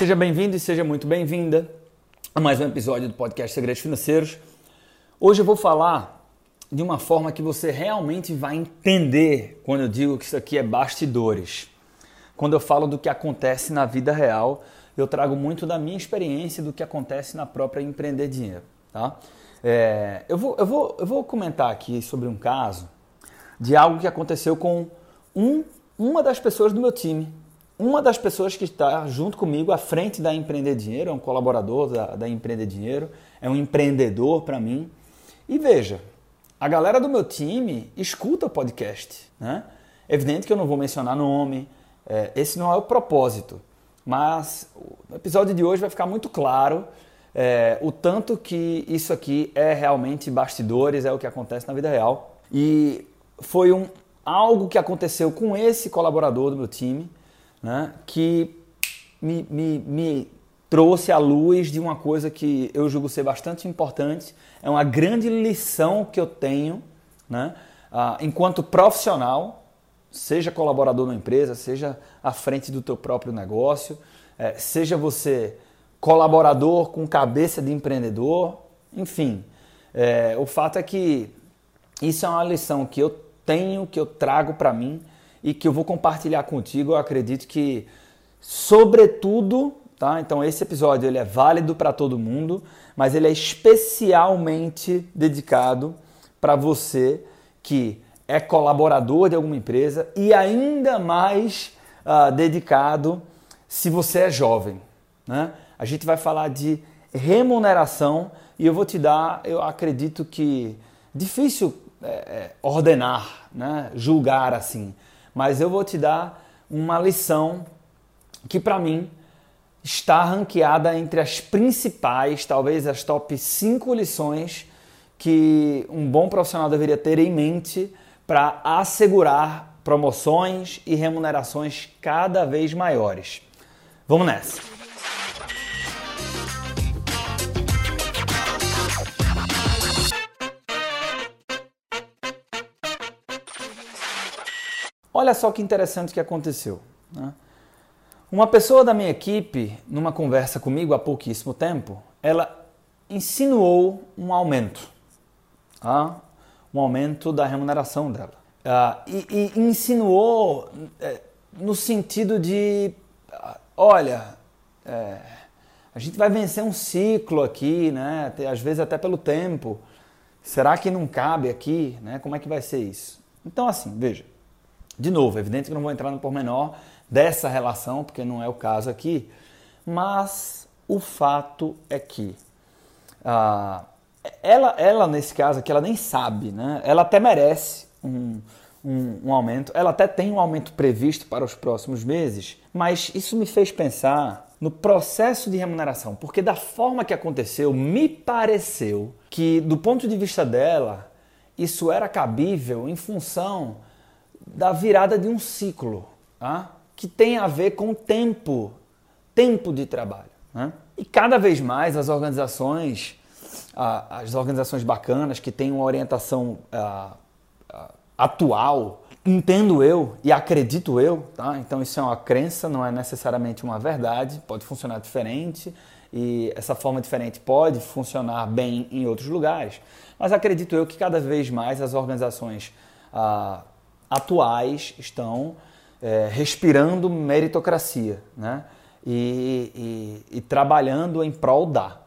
Seja bem-vindo e seja muito bem-vinda a mais um episódio do podcast Segredos Financeiros. Hoje eu vou falar de uma forma que você realmente vai entender quando eu digo que isso aqui é bastidores. Quando eu falo do que acontece na vida real, eu trago muito da minha experiência do que acontece na própria empreender dinheiro. Tá? É, eu, vou, eu, vou, eu vou comentar aqui sobre um caso de algo que aconteceu com um, uma das pessoas do meu time. Uma das pessoas que está junto comigo à frente da Empreender Dinheiro, é um colaborador da, da Empreender Dinheiro, é um empreendedor para mim. E veja, a galera do meu time escuta o podcast. Né? É evidente que eu não vou mencionar nome, é, esse não é o propósito. Mas o episódio de hoje vai ficar muito claro é, o tanto que isso aqui é realmente bastidores, é o que acontece na vida real. E foi um, algo que aconteceu com esse colaborador do meu time né, que me, me, me trouxe à luz de uma coisa que eu julgo ser bastante importante. É uma grande lição que eu tenho né, ah, enquanto profissional, seja colaborador na empresa, seja à frente do teu próprio negócio, é, seja você colaborador com cabeça de empreendedor, enfim. É, o fato é que isso é uma lição que eu tenho, que eu trago para mim e que eu vou compartilhar contigo. Eu acredito que, sobretudo, tá? Então esse episódio ele é válido para todo mundo, mas ele é especialmente dedicado para você que é colaborador de alguma empresa e ainda mais uh, dedicado se você é jovem. Né? A gente vai falar de remuneração e eu vou te dar, eu acredito que difícil é, ordenar, né? julgar assim, mas eu vou te dar uma lição que para mim está ranqueada entre as principais, talvez as top 5 lições que um bom profissional deveria ter em mente para assegurar promoções e remunerações cada vez maiores. Vamos nessa! Olha só que interessante que aconteceu. Né? Uma pessoa da minha equipe, numa conversa comigo há pouquíssimo tempo, ela insinuou um aumento. Tá? Um aumento da remuneração dela. Uh, e, e, insinuou é, no sentido de: olha, é, a gente vai vencer um ciclo aqui, né? às vezes até pelo tempo. Será que não cabe aqui? Né? Como é que vai ser isso? Então, assim, veja. De novo, é evidente que não vou entrar no pormenor dessa relação, porque não é o caso aqui, mas o fato é que ah, ela, ela, nesse caso aqui, ela nem sabe, né? ela até merece um, um, um, aumento, ela até tem um aumento previsto para os próximos meses, mas isso me fez pensar no processo de remuneração, porque da forma que aconteceu, me pareceu que, do ponto de vista dela, isso era cabível em função da virada de um ciclo, tá? que tem a ver com tempo, tempo de trabalho. Né? E cada vez mais as organizações, as organizações bacanas que têm uma orientação atual, entendo eu e acredito eu, tá? então isso é uma crença, não é necessariamente uma verdade, pode funcionar diferente e essa forma diferente pode funcionar bem em outros lugares, mas acredito eu que cada vez mais as organizações ah, atuais estão é, respirando meritocracia né? E, e, e, trabalhando em prol da.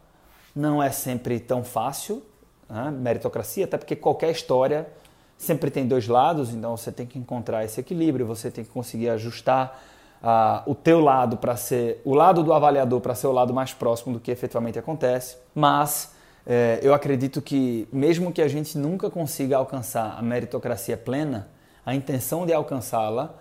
Não é sempre tão fácil, né? meritocracia, até porque qualquer história sempre tem dois lados, então você tem que encontrar esse equilíbrio, você tem que conseguir ajustar uh, o teu lado para ser o lado do avaliador para ser o lado mais próximo do que efetivamente acontece. Mas é, eu acredito que mesmo que a gente nunca consiga alcançar a meritocracia plena, a intenção de alcançá-la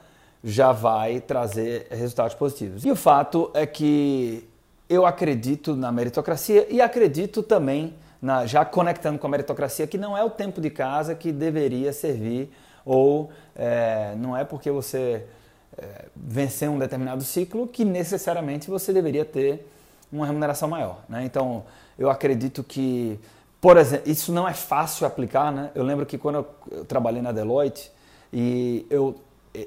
já vai trazer resultados positivos. E o fato é que eu acredito na meritocracia e acredito também, na, já conectando com a meritocracia, que não é o tempo de casa que deveria servir ou é, não é porque você é, um determinado ciclo que necessariamente você deveria ter uma remuneração maior. Né? Então, eu acredito que, por exemplo, isso não é fácil aplicar. Né? Eu lembro que quando eu trabalhei na Deloitte, e eu,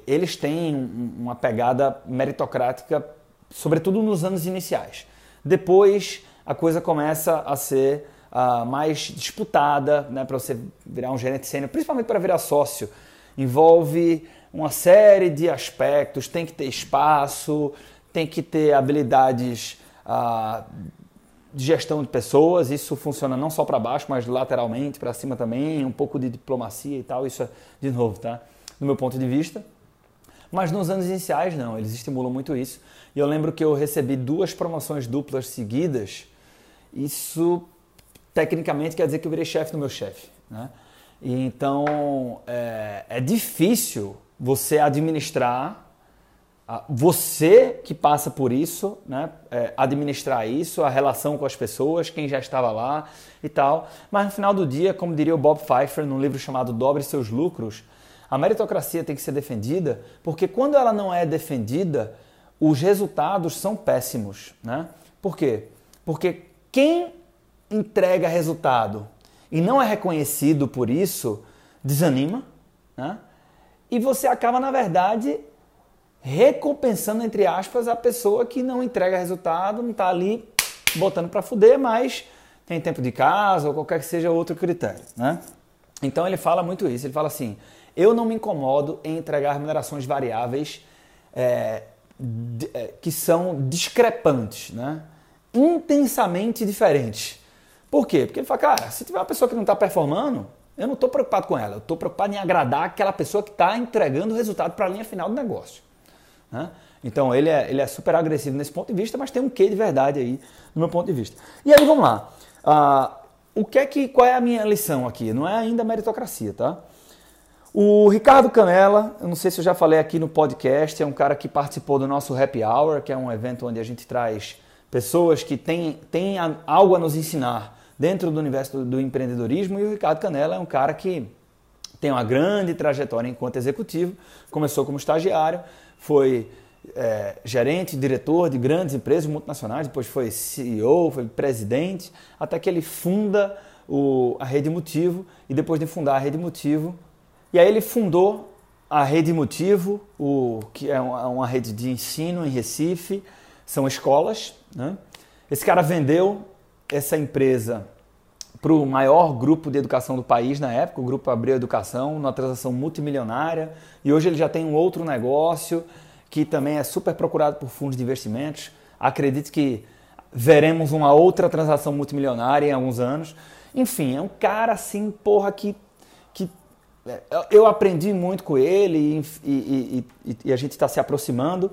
eles têm uma pegada meritocrática sobretudo nos anos iniciais. Depois a coisa começa a ser uh, mais disputada, né, para você virar um gerente sênior, principalmente para virar sócio. Envolve uma série de aspectos, tem que ter espaço, tem que ter habilidades uh, de gestão de pessoas, isso funciona não só para baixo, mas lateralmente, para cima também, um pouco de diplomacia e tal, isso é, de novo, tá? Do meu ponto de vista. Mas nos anos iniciais, não, eles estimulam muito isso. E eu lembro que eu recebi duas promoções duplas seguidas. Isso, tecnicamente, quer dizer que eu virei chefe do meu chefe, né? E então, é, é difícil você administrar você que passa por isso, né, é, administrar isso, a relação com as pessoas, quem já estava lá e tal. Mas no final do dia, como diria o Bob Pfeiffer num livro chamado Dobre Seus Lucros, a meritocracia tem que ser defendida, porque quando ela não é defendida, os resultados são péssimos. Né? Por quê? Porque quem entrega resultado e não é reconhecido por isso, desanima, né? e você acaba, na verdade, recompensando, entre aspas, a pessoa que não entrega resultado, não está ali botando para fuder, mas tem tempo de casa ou qualquer que seja outro critério. Né? Então ele fala muito isso, ele fala assim, eu não me incomodo em entregar remunerações variáveis é, de, é, que são discrepantes, né? intensamente diferentes. Por quê? Porque ele fala, cara, se tiver uma pessoa que não está performando, eu não estou preocupado com ela, eu estou preocupado em agradar aquela pessoa que está entregando o resultado para a linha final do negócio. Né? Então ele é, ele é super agressivo nesse ponto de vista, mas tem um quê de verdade aí no meu ponto de vista. E aí vamos lá. Uh, o que é que, qual é a minha lição aqui? Não é ainda meritocracia, tá? O Ricardo Canela, eu não sei se eu já falei aqui no podcast, é um cara que participou do nosso Happy Hour, que é um evento onde a gente traz pessoas que têm, têm algo a nos ensinar dentro do universo do, do empreendedorismo. E o Ricardo Canela é um cara que tem uma grande trajetória enquanto executivo, começou como estagiário, foi é, gerente, diretor de grandes empresas multinacionais, depois foi CEO, foi presidente, até que ele funda o, a Rede Motivo e depois de fundar a Rede Motivo, e aí ele fundou a Rede Motivo, o, que é uma, uma rede de ensino em Recife, são escolas. Né? Esse cara vendeu essa empresa para o maior grupo de educação do país na época, o Grupo Abreu Educação, numa transação multimilionária. E hoje ele já tem um outro negócio que também é super procurado por fundos de investimentos. Acredito que veremos uma outra transação multimilionária em alguns anos. Enfim, é um cara assim, porra, que, é, eu aprendi muito com ele e, e, e, e a gente está se aproximando.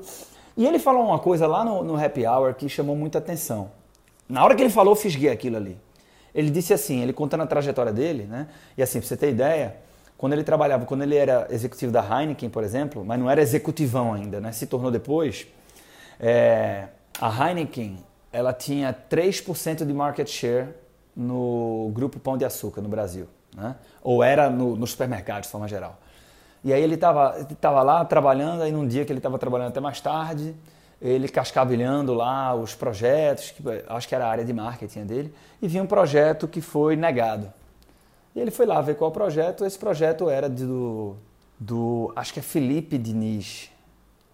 E ele falou uma coisa lá no, no Happy Hour que chamou muita atenção. Na hora que ele falou, eu fisguei aquilo ali. Ele disse assim, ele contando a trajetória dele, né? E assim, pra você ter ideia, quando ele trabalhava, quando ele era executivo da Heineken, por exemplo, mas não era executivão ainda, né? Se tornou depois, é, a Heineken, ela tinha 3% de market share no grupo Pão de Açúcar no Brasil, né? Ou era no, no supermercado, de forma geral. E aí ele estava tava lá trabalhando, aí num dia que ele estava trabalhando até mais tarde, ele cascavilhando lá os projetos, que, acho que era a área de marketing dele, e vinha um projeto que foi negado. E ele foi lá ver qual projeto, esse projeto era do, do acho que é Felipe Diniz,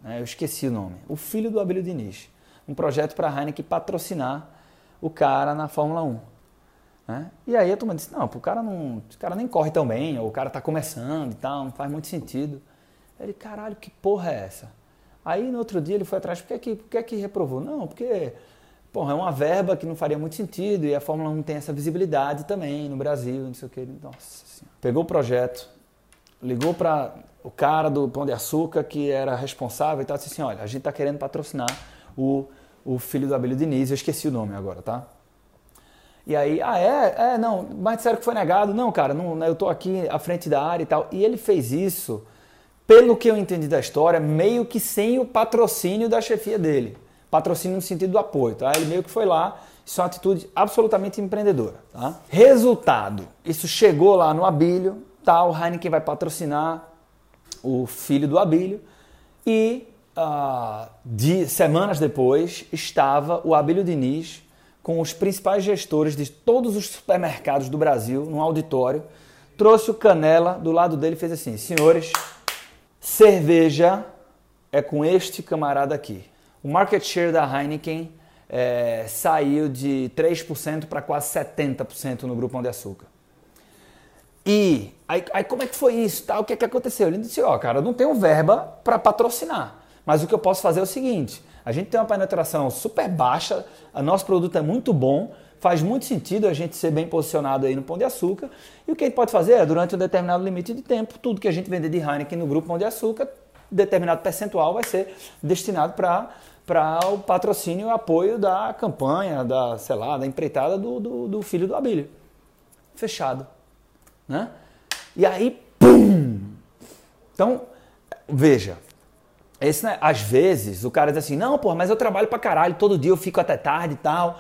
né? eu esqueci o nome, o filho do Abílio Diniz. Um projeto para a Heineken patrocinar o cara na Fórmula 1. Né? E aí a turma disse, não, o cara não, o cara nem corre tão bem, ou o cara está começando e tal, não faz muito sentido. Ele, caralho, que porra é essa? Aí no outro dia ele foi atrás, por que, que, por que, que reprovou? Não, porque porra, é uma verba que não faria muito sentido e a Fórmula 1 tem essa visibilidade também no Brasil, não sei o que. Nossa senhora. Pegou o projeto, ligou para o cara do Pão de Açúcar que era responsável e tal, disse assim, olha, a gente está querendo patrocinar o, o filho do Abelio Diniz, eu esqueci o nome agora, tá? E aí, ah, é? É, não, mas disseram que foi negado. Não, cara, não, eu estou aqui à frente da área e tal. E ele fez isso pelo que eu entendi da história, meio que sem o patrocínio da chefia dele. Patrocínio no sentido do apoio, tá? Ele meio que foi lá, isso é uma atitude absolutamente empreendedora, tá? Resultado, isso chegou lá no Abílio, tá? O Heineken vai patrocinar o filho do Abílio e uh, de semanas depois estava o Abílio Diniz com os principais gestores de todos os supermercados do Brasil num auditório, trouxe o Canela do lado dele e fez assim, senhores, Cerveja é com este camarada aqui. o market share da Heineken é, saiu de 3% para quase 70% no Grupo Pão de Açúcar. E aí, aí, como é que foi isso? Tá? O que, é que aconteceu? Ele disse, ó, oh, cara, eu não tenho verba para patrocinar, mas o que eu posso fazer é o seguinte, a gente tem uma penetração super baixa, o nosso produto é muito bom, faz muito sentido a gente ser bem posicionado aí no Pão de Açúcar, e o que a gente pode fazer é, durante um determinado limite de tempo, tudo que a gente vender de Heineken no Grupo Pão de Açúcar, determinado percentual vai ser destinado para para o patrocínio e apoio da campanha, da, sei lá, da empreitada do, do, do filho do Abílio. Fechado. Né? E aí, pum! Então, veja, esse, né, às vezes o cara diz assim, não, pô, mas eu trabalho pra caralho, todo dia eu fico até tarde e tal.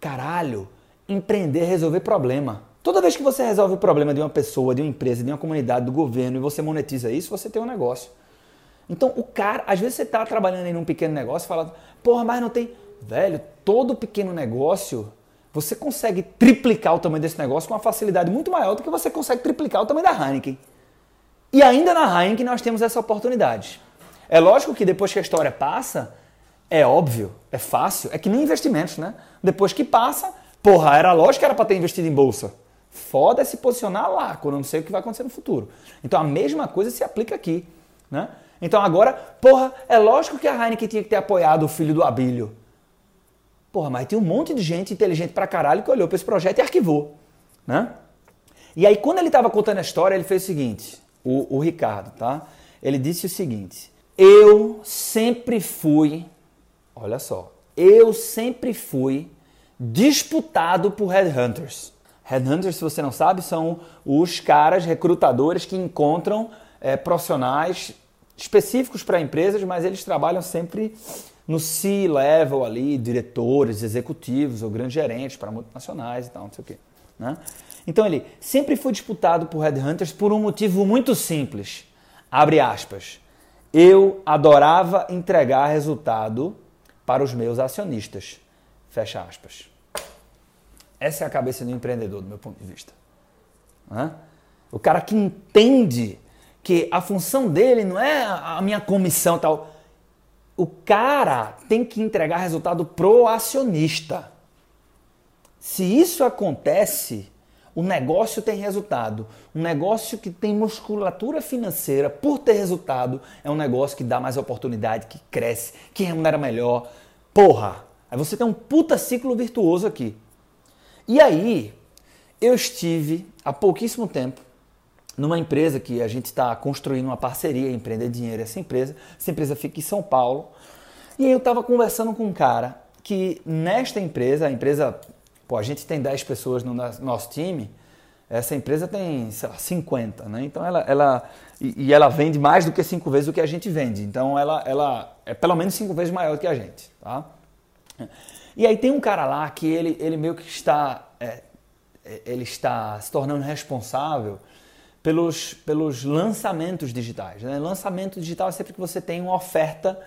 Caralho, empreender é resolver problema. Toda vez que você resolve o problema de uma pessoa, de uma empresa, de uma comunidade, do governo e você monetiza isso, você tem um negócio. Então o cara, às vezes você está trabalhando em um pequeno negócio e fala, porra, mas não tem. Velho, todo pequeno negócio, você consegue triplicar o tamanho desse negócio com uma facilidade muito maior do que você consegue triplicar o tamanho da Heineken. E ainda na Heineken nós temos essa oportunidade. É lógico que depois que a história passa, é óbvio, é fácil, é que nem investimentos, né? Depois que passa, porra, era lógico que era para ter investido em bolsa. Foda é se posicionar lá, quando eu não sei o que vai acontecer no futuro. Então a mesma coisa se aplica aqui, né? Então agora, porra, é lógico que a Heineken tinha que ter apoiado o filho do Abílio. Porra, mas tem um monte de gente inteligente pra caralho que olhou para esse projeto e arquivou, né? E aí quando ele estava contando a história, ele fez o seguinte, o, o Ricardo, tá? Ele disse o seguinte, eu sempre fui, olha só, eu sempre fui disputado por headhunters. Headhunters, se você não sabe, são os caras recrutadores que encontram é, profissionais específicos para empresas, mas eles trabalham sempre no C-level ali, diretores, executivos ou grandes gerentes para multinacionais e tal, não sei o quê. Né? Então ele sempre foi disputado por headhunters por um motivo muito simples. Abre aspas. Eu adorava entregar resultado para os meus acionistas. Fecha aspas. Essa é a cabeça do empreendedor, do meu ponto de vista. O cara que entende que a função dele não é a minha comissão tal. O cara tem que entregar resultado pro acionista. Se isso acontece, o negócio tem resultado. Um negócio que tem musculatura financeira por ter resultado é um negócio que dá mais oportunidade, que cresce, que remunera melhor. Porra! Aí você tem um puta ciclo virtuoso aqui. E aí, eu estive há pouquíssimo tempo numa empresa que a gente está construindo uma parceria, empreender dinheiro essa empresa. Essa empresa fica em São Paulo. E aí eu estava conversando com um cara que nesta empresa, a empresa, pô, a gente tem 10 pessoas no nosso time, essa empresa tem, sei lá, 50, né? Então ela, ela e, e ela vende mais do que cinco vezes o que a gente vende. Então ela, ela é pelo menos cinco vezes maior do que a gente, tá? E aí tem um cara lá que ele, ele meio que está, é, ele está se tornando responsável pelos, pelos lançamentos digitais. Né? Lançamento digital é sempre que você tem uma oferta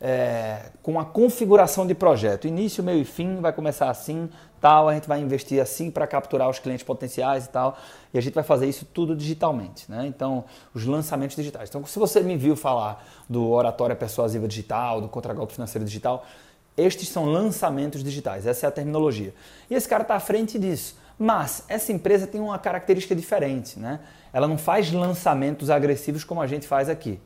é, com a configuração de projeto. Início, meio e fim, vai começar assim, tal, a gente vai investir assim para capturar os clientes potenciais e tal, e a gente vai fazer isso tudo digitalmente. Né? Então, os lançamentos digitais. Então, se você me viu falar do Oratória Persuasiva Digital, do Contragolpe Financeiro Digital, estes são lançamentos digitais, essa é a terminologia. E esse cara está à frente disso. Mas essa empresa tem uma característica diferente, né? Ela não faz lançamentos agressivos como a gente faz aqui.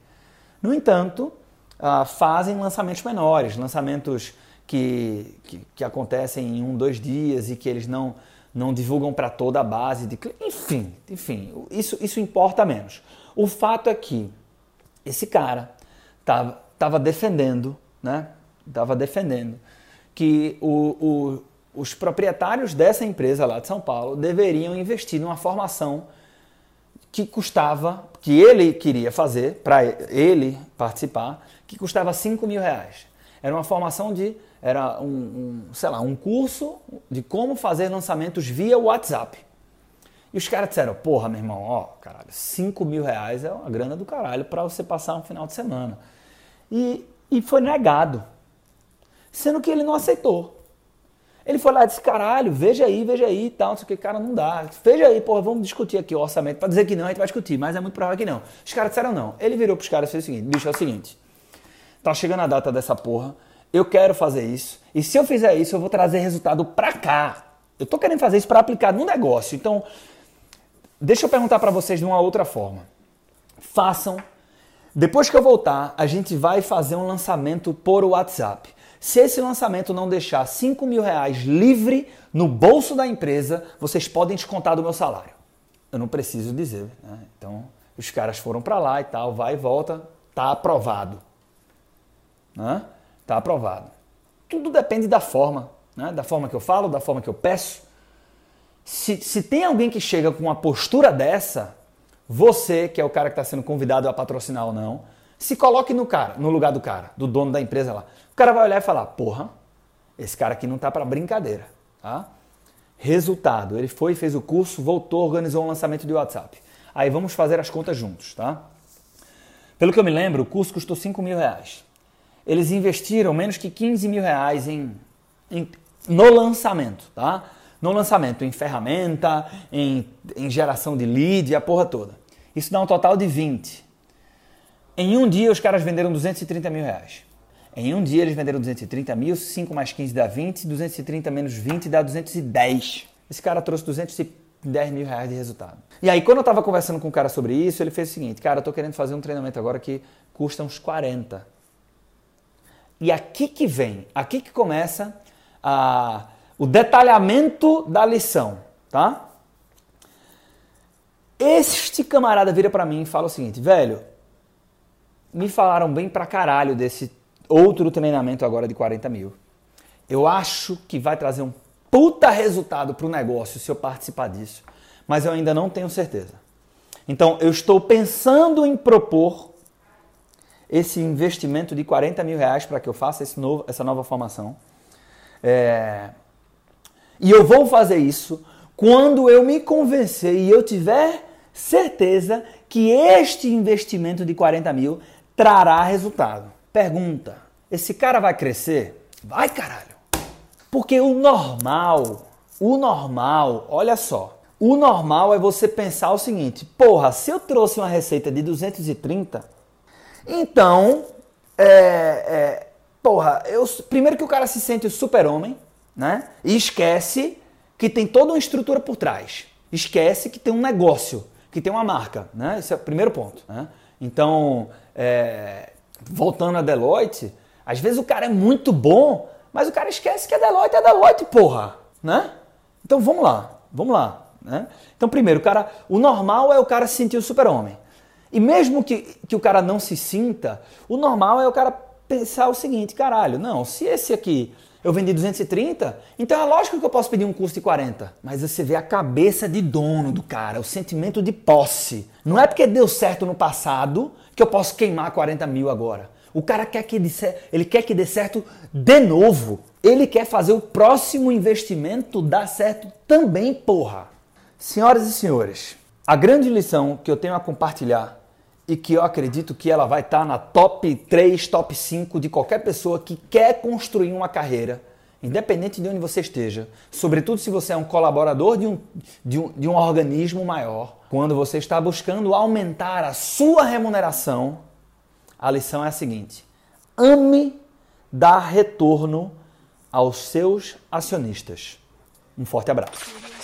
No entanto, uh, fazem lançamentos menores, lançamentos que, que, que, acontecem em um, dois dias e que eles não, não divulgam para toda a base de Enfim, enfim, isso, isso importa menos. O fato é que esse cara estava defendendo, né? Estava defendendo que o, o os proprietários dessa empresa lá de São Paulo deveriam investir numa formação que custava, que ele queria fazer, para ele participar, que custava 5 mil reais. Era uma formação de, era um, um, sei lá, um curso de como fazer lançamentos via WhatsApp. E os caras disseram, porra, meu irmão, ó, caralho, 5 mil reais é uma grana do caralho para você passar um final de semana. E, e foi negado. Sendo que ele não aceitou. Ele foi lá e disse, caralho, veja aí, veja aí e tal, não sei o que, cara, não dá. Veja aí, porra, vamos discutir aqui o orçamento. Pra dizer que não, a gente vai discutir, mas é muito provável que não. Os caras disseram não. Ele virou pros caras e fez o seguinte, bicho, é o seguinte, tá chegando a data dessa porra, eu quero fazer isso. E se eu fizer isso, eu vou trazer resultado para cá. Eu tô querendo fazer isso para aplicar no negócio. Então, deixa eu perguntar para vocês de uma outra forma. Façam. Depois que eu voltar, a gente vai fazer um lançamento por WhatsApp. Se esse lançamento não deixar 5 mil reais livre no bolso da empresa, vocês podem descontar do meu salário. Eu não preciso dizer. Né? Então, os caras foram para lá e tal, vai e volta, tá aprovado. Né? Tá aprovado. Tudo depende da forma, né? da forma que eu falo, da forma que eu peço. Se, se tem alguém que chega com uma postura dessa, você, que é o cara que está sendo convidado a patrocinar ou não, se coloque no cara, no lugar do cara, do dono da empresa lá. O cara vai olhar e falar: "Porra, esse cara aqui não tá para brincadeira", tá? Resultado, ele foi, fez o curso, voltou, organizou um lançamento de WhatsApp. Aí vamos fazer as contas juntos, tá? Pelo que eu me lembro, o curso custou 5 mil reais eles investiram menos que 15 mil reais em, em, no lançamento, tá? No lançamento, em ferramenta, em, em geração de lead, a porra toda. Isso dá um total de 20. Em um dia, os caras venderam 230 mil reais. Em um dia, eles venderam 230 mil, 5 mais 15 dá 20, 230 menos 20 dá 210. Esse cara trouxe 210 mil reais de resultado. E aí, quando eu estava conversando com o cara sobre isso, ele fez o seguinte: Cara, eu estou querendo fazer um treinamento agora que custa uns 40. E aqui que vem, aqui que começa a, o detalhamento da lição, tá? Este camarada vira para mim e fala o seguinte, velho, me falaram bem pra caralho desse outro treinamento agora de 40 mil. Eu acho que vai trazer um puta resultado pro negócio se eu participar disso, mas eu ainda não tenho certeza. Então eu estou pensando em propor esse investimento de 40 mil reais para que eu faça novo, essa nova formação. É... E eu vou fazer isso quando eu me convencer e eu tiver certeza que este investimento de 40 mil trará resultado. Pergunta: esse cara vai crescer? Vai, caralho! Porque o normal, o normal, olha só, o normal é você pensar o seguinte: porra, se eu trouxe uma receita de 230, então, é, é, porra, eu, primeiro que o cara se sente super-homem, né? E esquece que tem toda uma estrutura por trás. Esquece que tem um negócio, que tem uma marca, né? Esse é o primeiro ponto. Né? Então, é, voltando a Deloitte, às vezes o cara é muito bom, mas o cara esquece que a Deloitte é Deloitte, porra, né? Então vamos lá, vamos lá. Né? Então, primeiro, o cara, o normal é o cara se sentir o super-homem. E mesmo que, que o cara não se sinta, o normal é o cara pensar o seguinte, caralho, não, se esse aqui eu vendi 230, então é lógico que eu posso pedir um custo de 40. Mas você vê a cabeça de dono do cara, o sentimento de posse. Não é porque deu certo no passado que eu posso queimar 40 mil agora. O cara quer que ele quer que dê certo de novo. Ele quer fazer o próximo investimento dar certo também, porra. Senhoras e senhores, a grande lição que eu tenho a compartilhar e que eu acredito que ela vai estar tá na top 3, top 5 de qualquer pessoa que quer construir uma carreira, independente de onde você esteja, sobretudo se você é um colaborador de um, de um, de um organismo maior, quando você está buscando aumentar a sua remuneração, a lição é a seguinte: ame dar retorno aos seus acionistas. Um forte abraço.